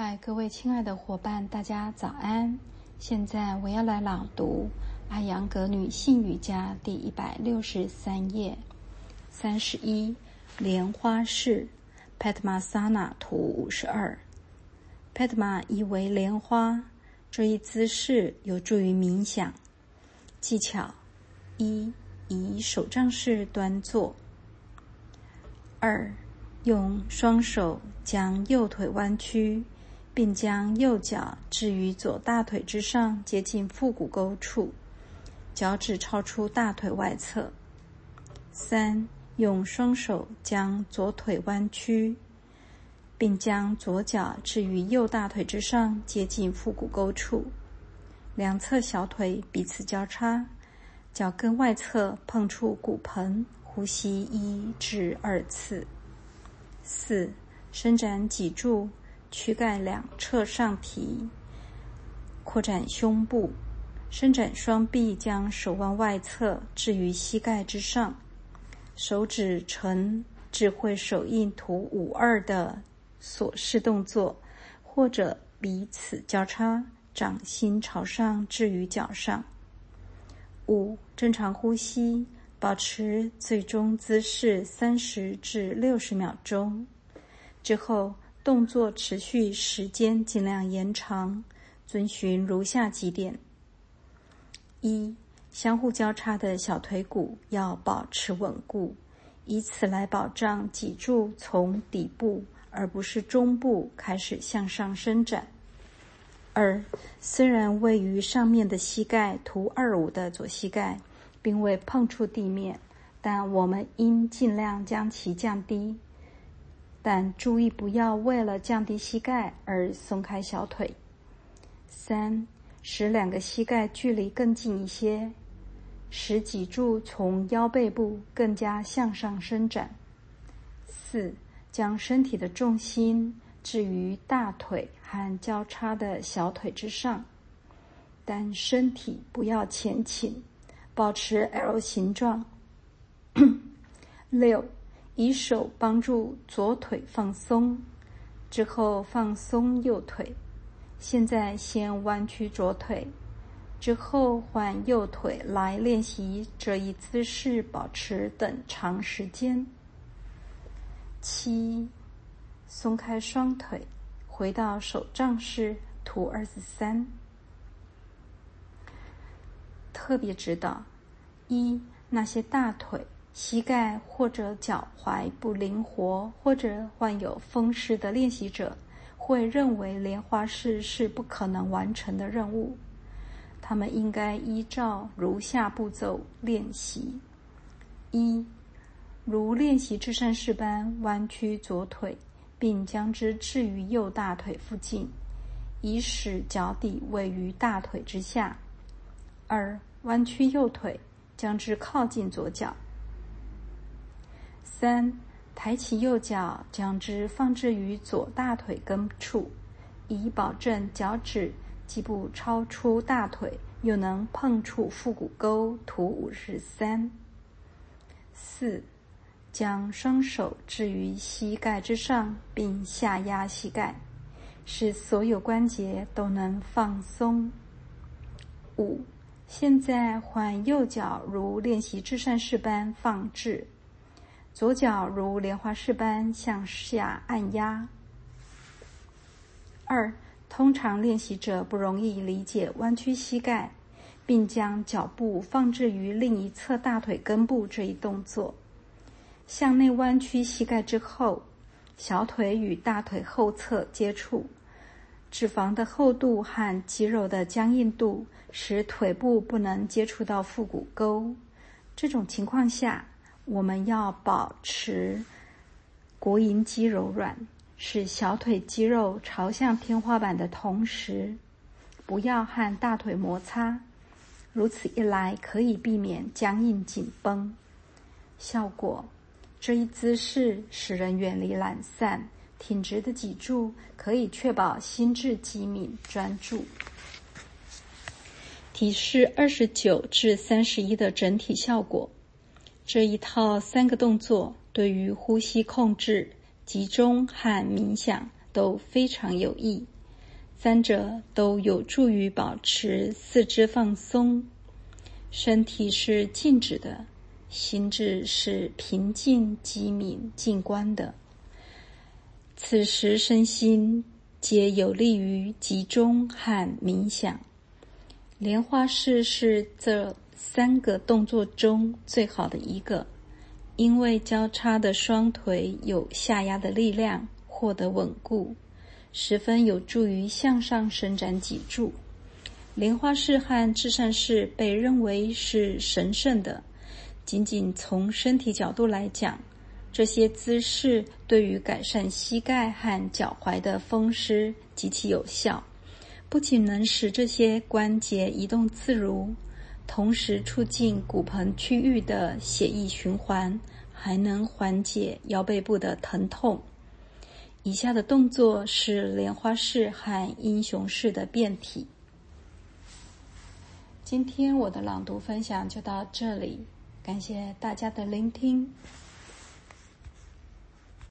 嗨，各位亲爱的伙伴，大家早安！现在我要来朗读《阿扬格女性瑜伽》第一百六十三页，三十一莲花式 Padmasana 图五十二。Padma 意为莲花，这一姿势有助于冥想。技巧一：以手杖式端坐。二。用双手将右腿弯曲，并将右脚置于左大腿之上，接近腹股沟处，脚趾超出大腿外侧。三，用双手将左腿弯曲，并将左脚置于右大腿之上，接近腹股沟处，两侧小腿彼此交叉，脚跟外侧碰触骨盆，呼吸一至二次。四，伸展脊柱，躯干两侧上提，扩展胸部，伸展双臂，将手腕外侧置于膝盖之上，手指呈智慧手印图五二的锁式动作，或者彼此交叉，掌心朝上置于脚上。五，正常呼吸。保持最终姿势三十至六十秒钟，之后动作持续时间尽量延长，遵循如下几点：一、相互交叉的小腿骨要保持稳固，以此来保障脊柱从底部而不是中部开始向上伸展；二、虽然位于上面的膝盖（图二五的左膝盖）。并未碰触地面，但我们应尽量将其降低。但注意不要为了降低膝盖而松开小腿。三，使两个膝盖距离更近一些，使脊柱从腰背部更加向上伸展。四，将身体的重心置于大腿和交叉的小腿之上，但身体不要前倾。保持 L 形状。六，以手帮助左腿放松，之后放松右腿。现在先弯曲左腿，之后换右腿来练习这一姿势，保持等长时间。七，松开双腿，回到手杖式图二十三。特别指导：一、那些大腿、膝盖或者脚踝不灵活或者患有风湿的练习者，会认为莲花式是不可能完成的任务。他们应该依照如下步骤练习：一、如练习至善式般弯曲左腿，并将之置于右大腿附近，以使脚底位于大腿之下；二、弯曲右腿，将之靠近左脚。三，抬起右脚，将之放置于左大腿根处，以保证脚趾既不超出大腿，又能碰触腹股沟。图五十三。四，将双手置于膝盖之上，并下压膝盖，使所有关节都能放松。五。现在换右脚，如练习至善式般放置；左脚如莲花式般向下按压。二，通常练习者不容易理解弯曲膝盖，并将脚部放置于另一侧大腿根部这一动作。向内弯曲膝盖之后，小腿与大腿后侧接触。脂肪的厚度和肌肉的僵硬度使腿部不能接触到腹股沟。这种情况下，我们要保持腘银肌柔软，使小腿肌肉朝向天花板的同时，不要和大腿摩擦。如此一来，可以避免僵硬紧绷。效果：这一姿势使人远离懒散。挺直的脊柱可以确保心智机敏专注。提示二十九至三十一的整体效果，这一套三个动作对于呼吸控制、集中和冥想都非常有益。三者都有助于保持四肢放松，身体是静止的，心智是平静、机敏、静观的。此时身心皆有利于集中和冥想。莲花式是这三个动作中最好的一个，因为交叉的双腿有下压的力量，获得稳固。十分有助于向上伸展脊柱。莲花式和至善式被认为是神圣的。仅仅从身体角度来讲，这些姿势对于改善膝盖和脚踝的风湿极其有效。不仅能使这些关节移动自如，同时促进骨盆区域的血液循环，还能缓解腰背部的疼痛。以下的动作是莲花式和英雄式的变体。今天我的朗读分享就到这里，感谢大家的聆听。